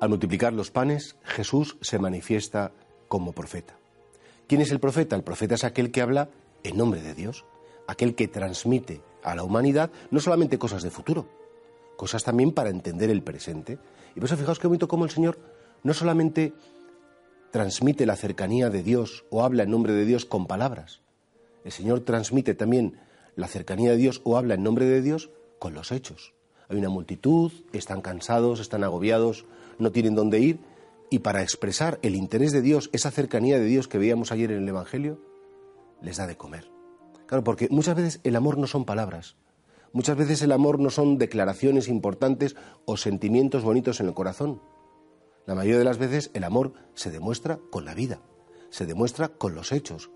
Al multiplicar los panes, Jesús se manifiesta como profeta. ¿Quién es el profeta? El profeta es aquel que habla en nombre de Dios, aquel que transmite a la humanidad no solamente cosas de futuro, cosas también para entender el presente. Y por eso fijaos qué bonito cómo el Señor no solamente transmite la cercanía de Dios o habla en nombre de Dios con palabras, el Señor transmite también la cercanía de Dios o habla en nombre de Dios con los hechos. Hay una multitud, están cansados, están agobiados, no tienen dónde ir, y para expresar el interés de Dios, esa cercanía de Dios que veíamos ayer en el Evangelio, les da de comer. Claro, porque muchas veces el amor no son palabras, muchas veces el amor no son declaraciones importantes o sentimientos bonitos en el corazón. La mayoría de las veces el amor se demuestra con la vida, se demuestra con los hechos.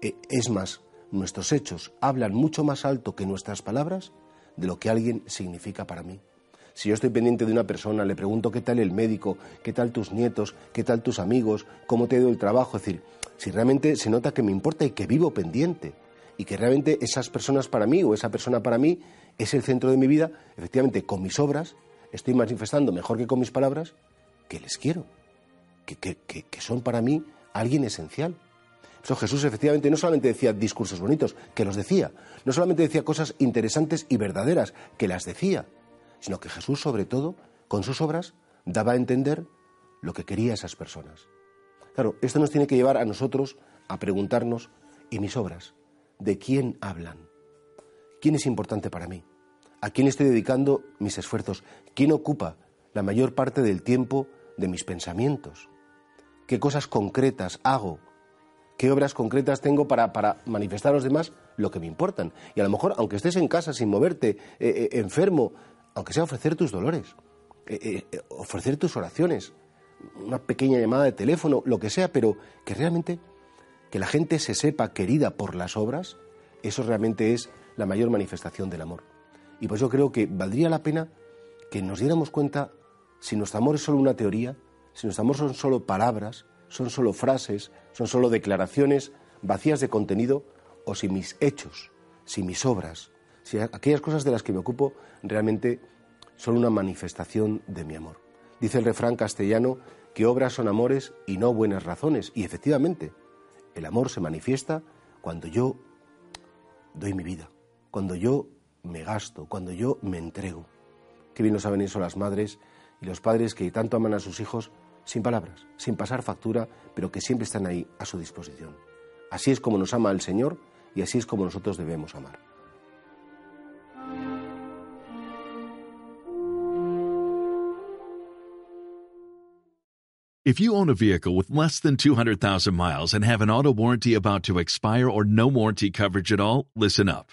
E, es más, nuestros hechos hablan mucho más alto que nuestras palabras de lo que alguien significa para mí. Si yo estoy pendiente de una persona, le pregunto qué tal el médico, qué tal tus nietos, qué tal tus amigos, cómo te ha ido el trabajo, es decir, si realmente se nota que me importa y que vivo pendiente y que realmente esas personas para mí o esa persona para mí es el centro de mi vida, efectivamente con mis obras estoy manifestando mejor que con mis palabras que les quiero, que, que, son para mí alguien esencial. Jesús efectivamente no solamente decía discursos bonitos, que los decía, no solamente decía cosas interesantes y verdaderas, que las decía, sino que Jesús, sobre todo, con sus obras, daba a entender lo que quería esas personas. Claro, esto nos tiene que llevar a nosotros a preguntarnos, ¿y mis obras? ¿De quién hablan? ¿Quién es importante para mí? ¿A quién estoy dedicando mis esfuerzos? ¿Quién ocupa la mayor parte del tiempo de mis pensamientos? ¿Qué cosas concretas hago? ¿Qué obras concretas tengo para, para manifestar a los demás lo que me importan? Y a lo mejor, aunque estés en casa sin moverte, eh, eh, enfermo, aunque sea ofrecer tus dolores, eh, ofrecer tus oraciones, una pequeña llamada de teléfono, lo que sea, pero que realmente que la gente se sepa querida por las obras, eso realmente es la mayor manifestación del amor. Y pues yo creo que valdría la pena que nos diéramos cuenta si nuestro amor es solo una teoría, si nuestro amor son solo palabras, son solo frases, son solo declaraciones vacías de contenido, o si mis hechos, si mis obras, si aquellas cosas de las que me ocupo realmente son una manifestación de mi amor. Dice el refrán castellano que obras son amores y no buenas razones. Y efectivamente, el amor se manifiesta cuando yo doy mi vida, cuando yo me gasto, cuando yo me entrego. Qué bien lo saben eso las madres y los padres que tanto aman a sus hijos sin palabras, sin pasar factura, pero que siempre están ahí a su disposición. Así es como nos ama el Señor y así es como nosotros debemos amar. If you own a vehicle with less than 200,000 miles and have an auto warranty about to expire or no warranty coverage at all, listen up.